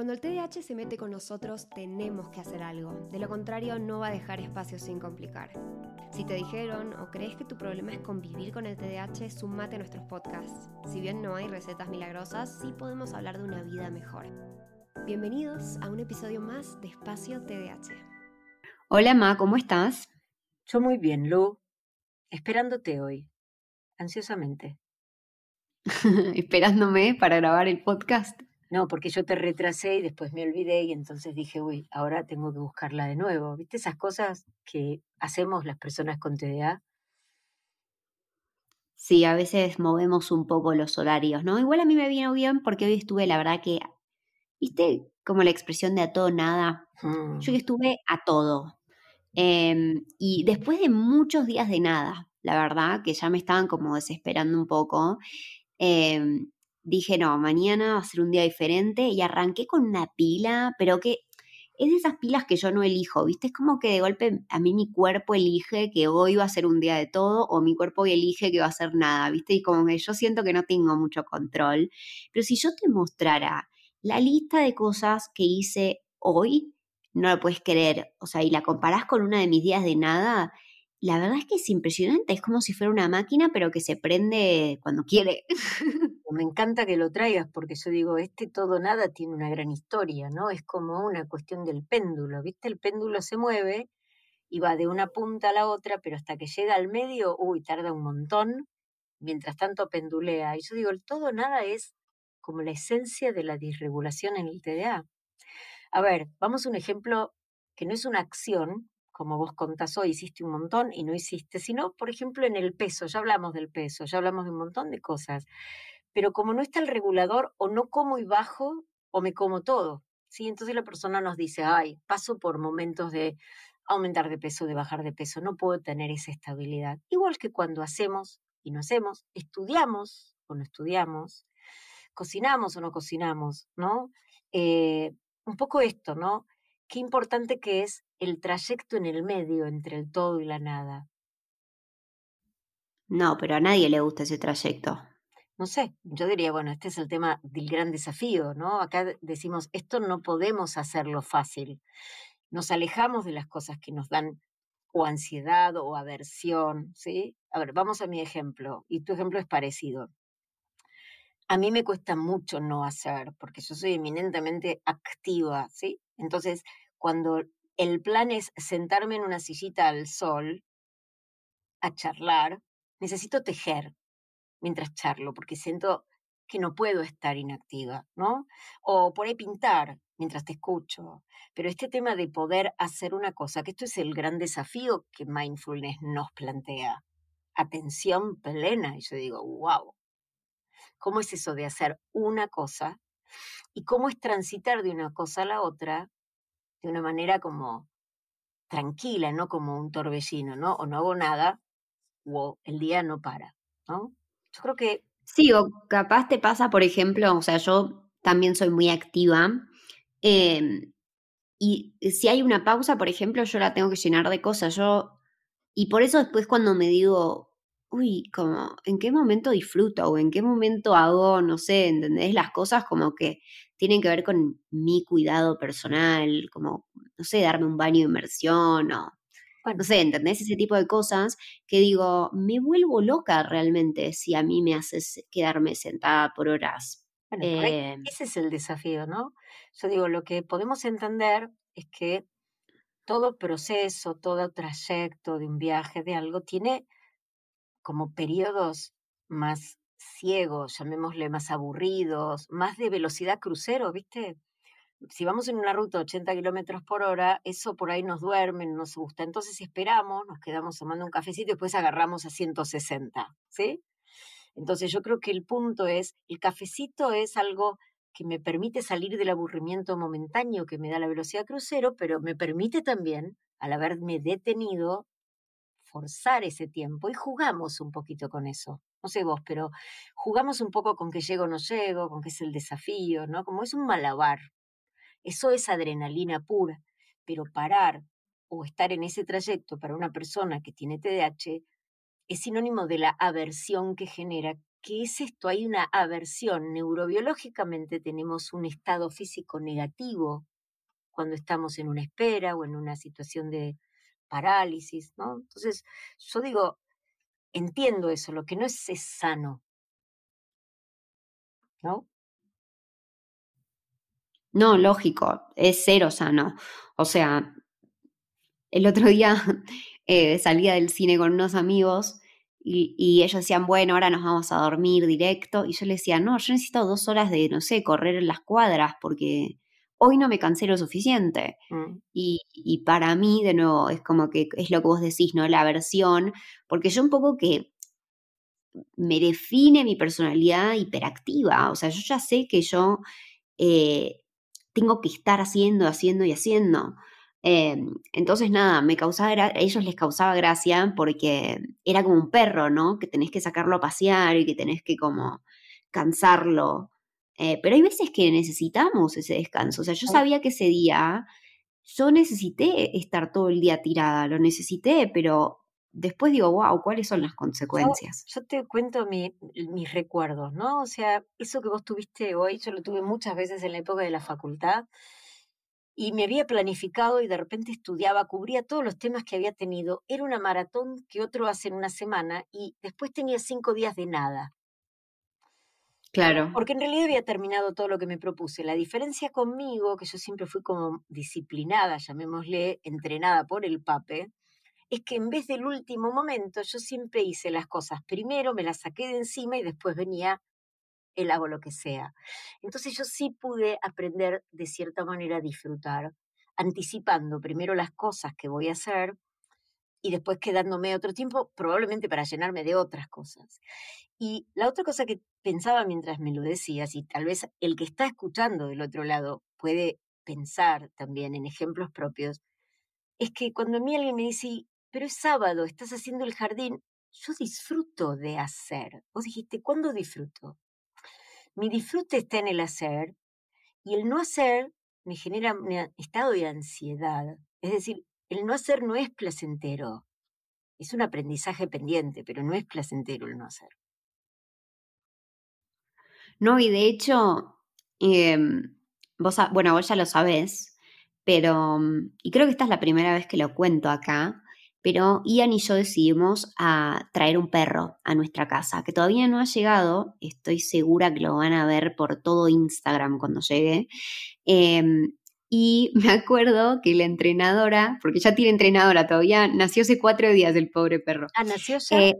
Cuando el TDAH se mete con nosotros, tenemos que hacer algo. De lo contrario, no va a dejar espacio sin complicar. Si te dijeron o crees que tu problema es convivir con el TDAH, sumate a nuestros podcasts. Si bien no hay recetas milagrosas, sí podemos hablar de una vida mejor. Bienvenidos a un episodio más de Espacio TDAH. Hola Ma, ¿cómo estás? Yo muy bien, Lu. Esperándote hoy, ansiosamente. Esperándome para grabar el podcast. No, porque yo te retrasé y después me olvidé y entonces dije, uy, ahora tengo que buscarla de nuevo. ¿Viste esas cosas que hacemos las personas con TDA? Sí, a veces movemos un poco los horarios, ¿no? Igual a mí me vino bien porque hoy estuve, la verdad que, ¿viste? Como la expresión de a todo nada. Mm. Yo estuve a todo. Em, y después de muchos días de nada, la verdad, que ya me estaban como desesperando un poco, eh, dije, no, mañana va a ser un día diferente y arranqué con una pila, pero que es de esas pilas que yo no elijo, ¿viste? Es como que de golpe a mí mi cuerpo elige que hoy va a ser un día de todo o mi cuerpo elige que va a ser nada, ¿viste? Y como que yo siento que no tengo mucho control. Pero si yo te mostrara la lista de cosas que hice hoy, no lo puedes creer, o sea, y la comparás con una de mis días de nada, la verdad es que es impresionante, es como si fuera una máquina, pero que se prende cuando quiere. Me encanta que lo traigas porque yo digo, este todo nada tiene una gran historia, ¿no? Es como una cuestión del péndulo, ¿viste? El péndulo se mueve y va de una punta a la otra, pero hasta que llega al medio, uy, tarda un montón, mientras tanto pendulea. Y yo digo, el todo nada es como la esencia de la disregulación en el TDA. A ver, vamos a un ejemplo que no es una acción, como vos contás hoy, hiciste un montón y no hiciste, sino, por ejemplo, en el peso, ya hablamos del peso, ya hablamos de un montón de cosas, pero como no está el regulador, o no como y bajo, o me como todo, ¿sí? Entonces la persona nos dice, ay, paso por momentos de aumentar de peso, de bajar de peso, no puedo tener esa estabilidad. Igual que cuando hacemos y no hacemos, estudiamos o no estudiamos, cocinamos o no cocinamos, ¿no? Eh, un poco esto, ¿no? qué importante que es el trayecto en el medio entre el todo y la nada. No, pero a nadie le gusta ese trayecto. No sé, yo diría, bueno, este es el tema del gran desafío, ¿no? Acá decimos, esto no podemos hacerlo fácil. Nos alejamos de las cosas que nos dan o ansiedad o aversión, ¿sí? A ver, vamos a mi ejemplo, y tu ejemplo es parecido. A mí me cuesta mucho no hacer, porque yo soy eminentemente activa, ¿sí? Entonces, cuando el plan es sentarme en una sillita al sol a charlar, necesito tejer mientras charlo, porque siento que no puedo estar inactiva, ¿no? O por ahí pintar mientras te escucho. Pero este tema de poder hacer una cosa, que esto es el gran desafío que mindfulness nos plantea. Atención plena. Y yo digo, wow, ¿cómo es eso de hacer una cosa? ¿Y cómo es transitar de una cosa a la otra de una manera como tranquila, no como un torbellino, ¿no? O no hago nada, o el día no para, ¿no? Yo creo que... Sí, o capaz te pasa, por ejemplo, o sea, yo también soy muy activa. Em, y si hay una pausa, por ejemplo, yo la tengo que llenar de cosas. Yo, y por eso después cuando me digo, uy, como, ¿en qué momento disfruto? O en qué momento hago, no sé, ¿entendés? Las cosas como que tienen que ver con mi cuidado personal, como, no sé, darme un baño de inmersión o, no sé, ¿entendés? Ese tipo de cosas que digo, me vuelvo loca realmente si a mí me haces quedarme sentada por horas. Bueno, eh, ese es el desafío, ¿no? Yo digo, lo que podemos entender es que todo proceso, todo trayecto de un viaje, de algo, tiene como periodos más ciegos, llamémosle más aburridos, más de velocidad crucero, ¿viste? Si vamos en una ruta 80 kilómetros por hora, eso por ahí nos duerme, no nos gusta. Entonces esperamos, nos quedamos tomando un cafecito y después agarramos a 160, ¿sí? Entonces yo creo que el punto es, el cafecito es algo que me permite salir del aburrimiento momentáneo que me da la velocidad crucero, pero me permite también, al haberme detenido, forzar ese tiempo y jugamos un poquito con eso. No sé vos, pero jugamos un poco con que llego o no llego, con que es el desafío, ¿no? Como es un malabar. Eso es adrenalina pura, pero parar o estar en ese trayecto para una persona que tiene TDAH es sinónimo de la aversión que genera que es esto, hay una aversión. Neurobiológicamente tenemos un estado físico negativo cuando estamos en una espera o en una situación de parálisis, ¿no? Entonces, yo digo, entiendo eso, lo que no es, es sano, ¿no? No, lógico, es cero sano. O sea, el otro día eh, salía del cine con unos amigos y, ellos decían, bueno, ahora nos vamos a dormir directo. Y yo les decía, no, yo necesito dos horas de, no sé, correr en las cuadras porque hoy no me cansé lo suficiente. Mm. Y, y, para mí, de nuevo, es como que es lo que vos decís, ¿no? La versión, porque yo un poco que me define mi personalidad hiperactiva. O sea, yo ya sé que yo eh, tengo que estar haciendo, haciendo y haciendo. Em, entonces, nada, me causaba a ellos les causaba gracia porque era como un perro, ¿no? Que tenés que sacarlo a pasear y que tenés que como cansarlo. Eh, pero hay veces que necesitamos ese descanso. O sea, yo sabía que ese día yo necesité estar todo el día tirada, lo necesité, pero después digo, wow, ¿cuáles son las consecuencias? Yo, te cuento mis recuerdos, ¿no? O sea, eso que vos tuviste hoy, yo lo tuve muchas veces en la época de la facultad y me había planificado y de repente estudiaba, cubría todos los temas que había tenido. Era una maratón que otro hace en una semana y después tenía cinco días de nada. Claro. Porque en realidad había terminado todo lo que me propuse. La diferencia conmigo, que yo siempre fui como disciplinada, llamémosle, entrenada por el pape, es que en vez del último momento yo siempre hice las cosas primero, me las saqué de encima y después venía el hago lo que sea. Entonces yo sí pude aprender de cierta manera a disfrutar, anticipando primero las cosas que voy a hacer y después quedándome otro tiempo probablemente para llenarme de otras cosas. Y la otra cosa que pensaba mientras me lo decías, y tal vez el que está escuchando del otro lado puede pensar también en ejemplos propios, es que cuando a mí alguien me dice, pero es sábado, estás haciendo el jardín, yo disfruto de hacer. Vos dijiste, ¿cuándo disfruto? Mi disfrute está en el hacer y el no hacer me genera un estado de ansiedad. Es decir, el no hacer no es placentero. Es un aprendizaje pendiente, pero no es placentero el no hacer. No, y de hecho, em, vos, bueno, vos ya lo sabés, pero, mm, y creo que esta es la primera vez que lo cuento acá, pero Ian y yo decidimos a traer un perro a nuestra casa, que todavía no ha llegado, estoy segura que lo van a ver por todo Instagram cuando llegue. Em, y me acuerdo que la entrenadora, porque ya tiene entrenadora todavía, nació hace cuatro días el pobre perro. Ah, nació ya. Eh,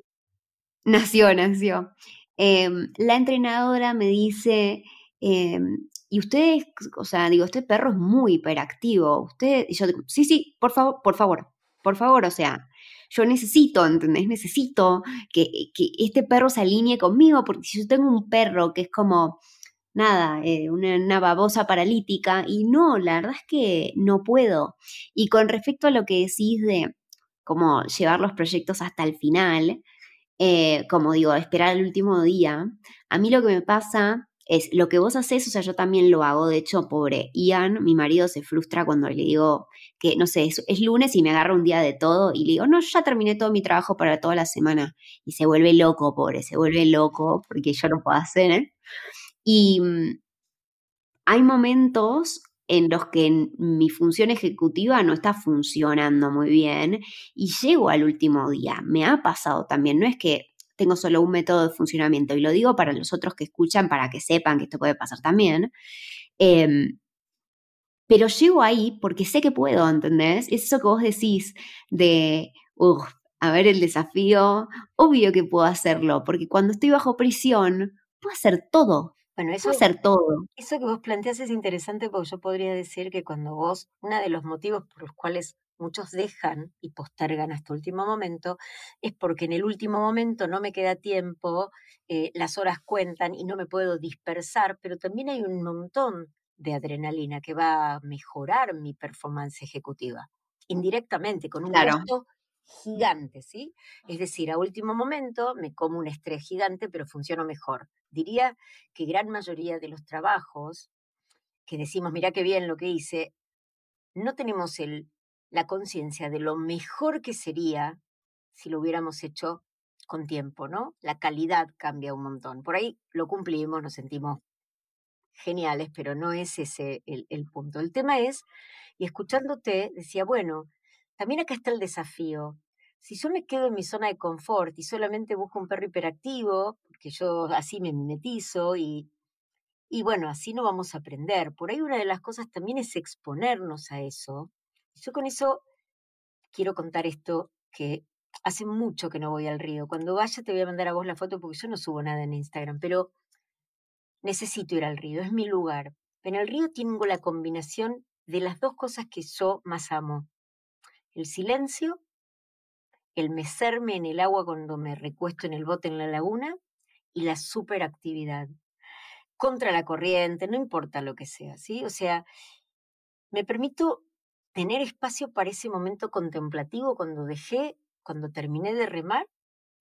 nació, nació. Em, la entrenadora me dice, em, y ustedes, o sea, digo, este perro es muy hiperactivo. Usted, y yo digo, sí, sí, por favor, por favor, por favor, o sea, yo necesito, ¿entendés? Necesito que, este perro se alinee conmigo, porque si yo tengo un perro que es como, nada, eh, una, babosa paralítica, y no, la verdad es que no puedo. Y con respecto a lo que decís de cómo llevar los proyectos hasta el final, eh, como digo, esperar el último día, a mí lo que me pasa es lo que vos haces, o sea, yo también lo hago. De hecho, pobre Ian, mi marido se frustra cuando le digo que, no sé, es, lunes y me agarra un día de todo y le digo, no, ya terminé todo mi trabajo para toda la semana. Y se vuelve loco, pobre, se vuelve loco porque yo no puedo hacer. ¿eh? Y mm, hay momentos en los que mi función ejecutiva no está funcionando muy bien y llego al último día. Me ha pasado también, no es que tengo solo un método de funcionamiento y lo digo para los otros que escuchan, para que sepan que esto puede pasar también. Em, pero llego ahí porque sé que puedo, ¿entendés? Es eso que vos decís de, uff, a ver el desafío, obvio que puedo hacerlo, porque cuando estoy bajo prisión, puedo hacer todo. Bueno, eso, puedo hacer todo. Eso que vos planteas es interesante porque yo podría decir que cuando vos, uno de los motivos por los cuales muchos dejan y postergan hasta último momento, es porque en el último momento no me queda tiempo, eh, las horas cuentan y no me puedo dispersar, pero también hay un montón de adrenalina que va a mejorar mi performance ejecutiva, indirectamente, con un gasto gigante, ¿sí? Es decir, a último momento me como un estrés gigante, pero funciono mejor. Diría que gran mayoría de los trabajos que decimos, mira qué bien lo que hice, no tenemos el la conciencia de lo mejor que sería si lo hubiéramos hecho con tiempo, ¿no? La calidad cambia un montón. Por ahí lo cumplimos, nos sentimos geniales, pero no es ese el, punto. El tema es, y escuchándote, decía, bueno, también acá está el desafío. Si yo me quedo en mi zona de confort y solamente busco un perro hiperactivo, porque yo así me mimetizo y, y bueno, así no vamos a aprender. Por ahí una de las cosas también es exponernos a eso. Yo con eso quiero contar esto que hace mucho que no voy al río. Cuando vaya te voy a mandar a vos la foto porque yo no subo nada en Instagram, pero necesito ir al río, es mi lugar. En el río tengo la combinación de las dos cosas que yo más amo. El silencio, el mecerme en el agua cuando me recuesto en el bote en la laguna y la superactividad. Contra la corriente, no importa lo que sea, ¿sí? O sea, me permito tener espacio para ese momento contemplativo cuando dejé, cuando terminé de remar,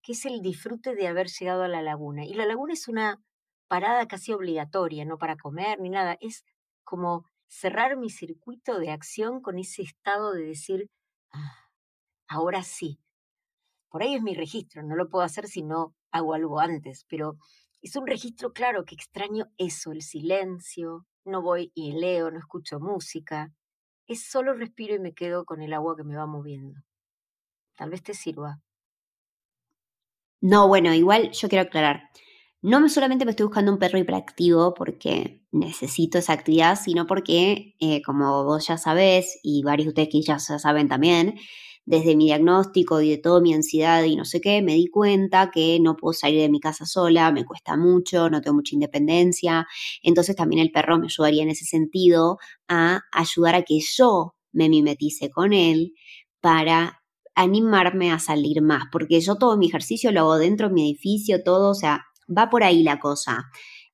que es el disfrute de haber llegado a la laguna. Y la laguna es una parada casi obligatoria, no para comer ni nada, es como cerrar mi circuito de acción con ese estado de decir, ah, ahora sí. Por ahí es mi registro, no lo puedo hacer si no hago algo antes, pero es un registro claro que extraño eso, el silencio, no voy y leo, no escucho música, es solo respiro y me quedo con el agua que me va moviendo. Tal vez te sirva. No, bueno, igual yo quiero aclarar. No solamente me estoy buscando un perro hiperactivo porque necesito esa actividad, sino porque, eh, como vos ya sabés, y varios de ustedes que ya saben también, desde mi diagnóstico y de toda mi ansiedad y no sé qué, me di cuenta que no puedo salir de mi casa sola, me cuesta mucho, no tengo mucha independencia. Entonces también el perro me ayudaría en ese sentido a ayudar a que yo me mimetice con él para animarme a salir más, porque yo todo mi ejercicio lo hago dentro de mi edificio, todo, o sea, va por ahí la cosa.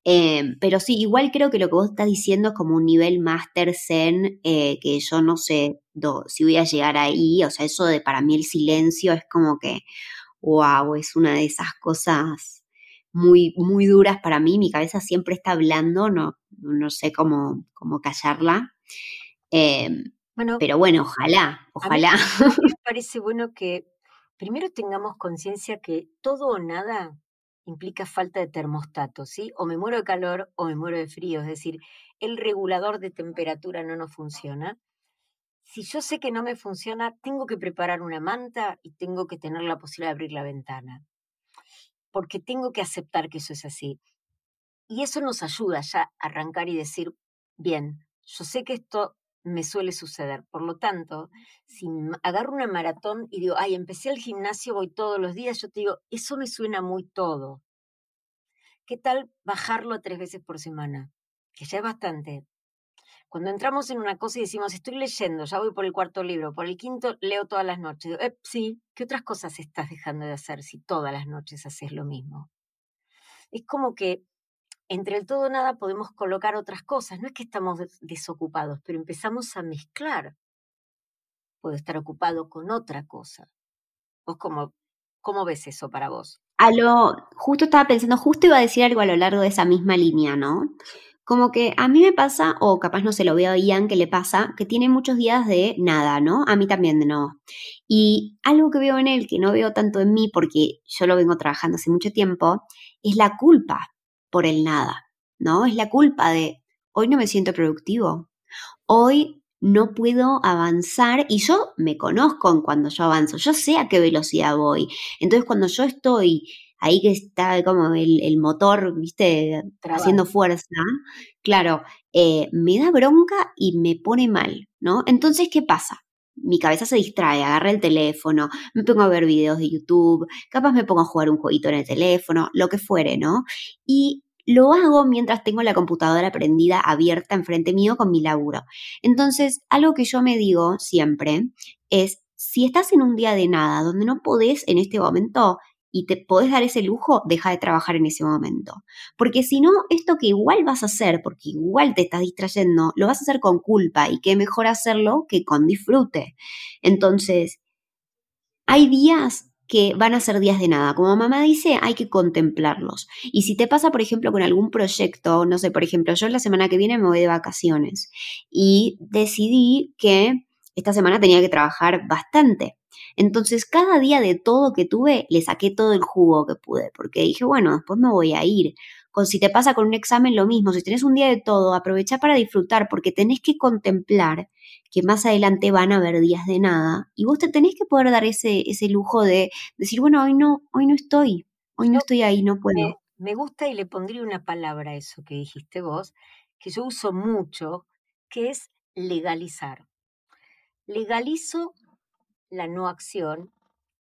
Eh, pero sí, igual creo que lo que vos estás diciendo es como un nivel máster zen, eh, que yo no sé si voy a llegar ahí, o sea, eso de para mí el silencio es como que, wow, es una de esas cosas muy, muy duras para mí, mi cabeza siempre está hablando, no, no sé cómo, cómo callarla. Eh, bueno, pero bueno, ojalá, ojalá. me parece bueno que primero tengamos conciencia que todo o nada implica falta de termostato, ¿sí? O me muero de calor o me muero de frío, es decir, el regulador de temperatura no nos funciona. Si yo sé que no me funciona, tengo que preparar una manta y tengo que tener la posibilidad de abrir la ventana, porque tengo que aceptar que eso es así. Y eso nos ayuda ya a arrancar y decir, bien, yo sé que esto me suele suceder. Por lo tanto, si agarro una maratón y digo, ay, empecé el gimnasio, voy todos los días, yo te digo, eso me suena muy todo. ¿Qué tal bajarlo a tres veces por semana? Que ya es bastante. Cuando entramos en una cosa y decimos, estoy leyendo, ya voy por el cuarto libro, por el quinto leo todas las noches. Digo, eh, sí, ¿qué otras cosas estás dejando de hacer si todas las noches haces lo mismo? Es como que entre el todo nada podemos colocar otras cosas. No es que estamos desocupados, pero empezamos a mezclar. Puedo estar ocupado con otra cosa. ¿Vos cómo, cómo ves eso para vos? A lo, justo estaba pensando, justo iba a decir algo a lo largo de esa misma línea, ¿no? Como que a mí me pasa, o capaz no se lo veo a Ian que le pasa, que tiene muchos días de nada, ¿no? A mí también de no. Y algo que veo en él, que no veo tanto en mí, porque yo lo vengo trabajando hace mucho tiempo, es la culpa por el nada, ¿no? Es la culpa de hoy no me siento productivo, hoy no puedo avanzar y yo me conozco en cuando yo avanzo, yo sé a qué velocidad voy. Entonces cuando yo estoy ahí que está como el, motor, viste, haciendo fuerza, claro, eh, me da bronca y me pone mal, ¿no? Entonces, ¿qué pasa? Mi cabeza se distrae, agarra el teléfono, me pongo a ver videos de YouTube, capaz me pongo a jugar un jueguito en el teléfono, lo que fuere, ¿no? Y lo hago mientras tengo la computadora prendida abierta enfrente mío con mi laburo. Entonces, algo que yo me digo siempre es, si estás en un día de nada donde no podés en este momento y te podés dar ese lujo, deja de trabajar en ese momento. Porque si no, esto que igual vas a hacer, porque igual te estás distrayendo, lo vas a hacer con culpa y qué mejor hacerlo que con disfrute. Entonces, hay días que van a ser días de nada. Como mamá dice, hay que contemplarlos. Y si te pasa, por ejemplo, con algún proyecto, no sé, por ejemplo, yo la semana que viene me voy de vacaciones y decidí que esta semana tenía que trabajar bastante. Entonces, cada día de todo que tuve, le saqué todo el jugo que pude, porque dije, bueno, después me voy a ir. Con, si te pasa con un examen, lo mismo. Si tenés un día de todo, aprovecha para disfrutar, porque tenés que contemplar que más adelante van a haber días de nada. Y vos te tenés que poder dar ese, ese lujo de decir, bueno, hoy no, hoy no estoy, hoy no estoy ahí, no puedo. Me, me gusta y le pondría una palabra a eso que dijiste vos, que yo uso mucho, que es legalizar. Legalizo la no acción.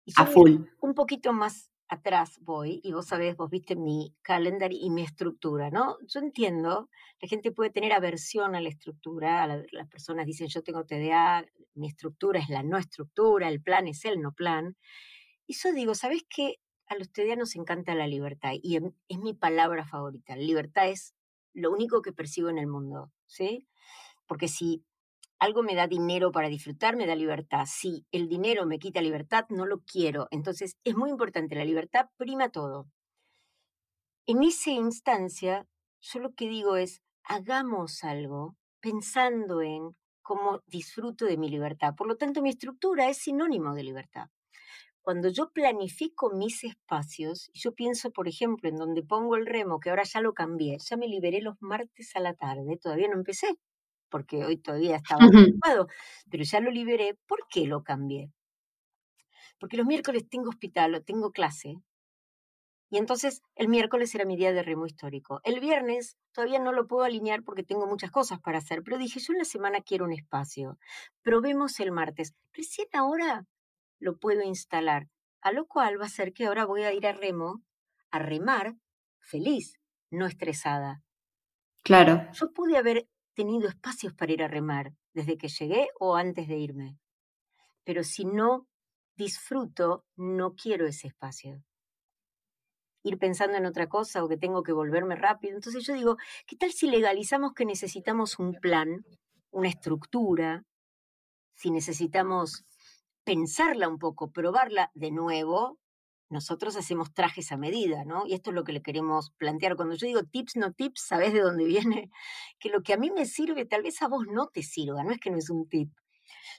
Y a full. Un poquito más atrás voy, y vos sabés, vos viste mi calendar y mi estructura, ¿no? Yo entiendo, la gente puede tener aversión a la estructura, las personas dicen yo tengo TDA, mi estructura es la no estructura, el plan es el no plan. Y yo digo, ¿sabés qué? A los TDA nos encanta la libertad y es mi palabra favorita. La libertad es lo único que percibo en el mundo, ¿sí? Porque si algo me da dinero para disfrutar, me da libertad. Si el dinero me quita libertad, no lo quiero. Entonces es muy importante, la libertad prima todo. En esa instancia, yo lo que digo es, hagamos algo pensando en cómo disfruto de mi libertad. Por lo tanto, mi estructura es sinónimo de libertad. Cuando yo planifico mis espacios, yo pienso, por ejemplo, en donde pongo el remo, que ahora ya lo cambié, ya me liberé los martes a la tarde, todavía no empecé, porque hoy todavía estaba ocupado, pero ya lo liberé. ¿Por qué lo cambié? Porque los miércoles tengo hospital o tengo clase, y entonces el miércoles era mi día de remo histórico. El viernes todavía no lo puedo alinear porque tengo muchas cosas para hacer, pero dije, yo en la semana quiero un espacio. Probemos el martes. Recién ahora lo puedo instalar, a lo cual va a ser que ahora voy a ir a remo, a remar feliz, no estresada. Claro. Yo pude haber tenido espacios para ir a remar desde que llegué o antes de irme. Pero si no disfruto, no quiero ese espacio. Ir pensando en otra cosa o que tengo que volverme rápido. Entonces yo digo, ¿qué tal si legalizamos que necesitamos un plan, una estructura? Si necesitamos pensarla un poco, probarla de nuevo, nosotros hacemos trajes a medida, ¿no? Y esto es lo que le queremos plantear. Cuando yo digo tips, no tips, ¿sabes de dónde viene? Que lo que a mí me sirve, tal vez a vos no te sirva, no es que no es un tip.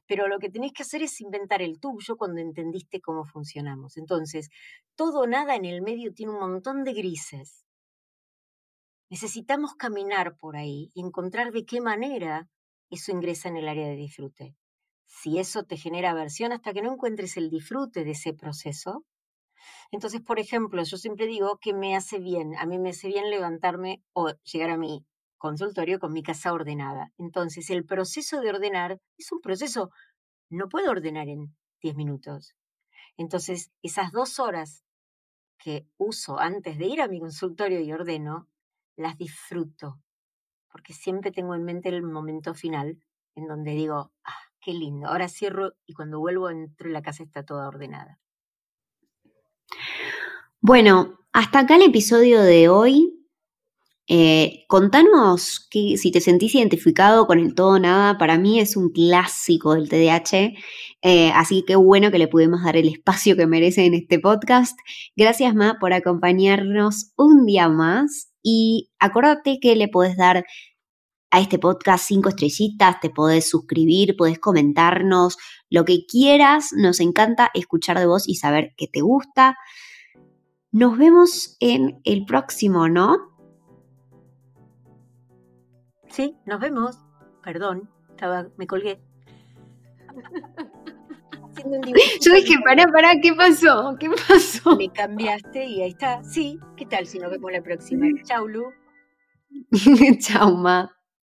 Pero lo que tenés que hacer es inventar el tuyo cuando entendiste cómo funcionamos. Entonces, todo nada en el medio tiene un montón de grises. Necesitamos caminar por ahí y encontrar de qué manera eso ingresa en el área de disfrute. Si eso te genera aversión hasta que no encuentres el disfrute de ese proceso, entonces, por ejemplo, yo siempre digo que me hace bien, a mí me hace bien levantarme o llegar a mi consultorio con mi casa ordenada. Entonces, el proceso de ordenar es un proceso, no puedo ordenar en 10 minutos. Entonces, esas dos horas que uso antes de ir a mi consultorio y ordeno, las disfruto, porque siempre tengo en mente el momento final en donde digo, ah, qué lindo, ahora cierro y cuando vuelvo entro la casa está toda ordenada. Bueno, hasta acá el episodio de hoy. Eh, contanos que, si te sentís identificado con el todo nada, para mí es un clásico del TDAH, eh, así que bueno que le pudimos dar el espacio que merece en este podcast. Gracias Ma por acompañarnos un día más y acuérdate que le podés dar a este podcast cinco estrellitas, te podés suscribir, podés comentarnos lo que quieras, nos encanta escuchar de vos y saber que te gusta. Nos vemos en el próximo, ¿no? Sí, nos vemos. Perdón, estaba, me colgué. Yo dije, pará, pará, ¿qué pasó? ¿Qué pasó? Me cambiaste y ahí está. Sí, ¿qué tal si nos vemos la próxima? Chau, Lu. Chau, Ma.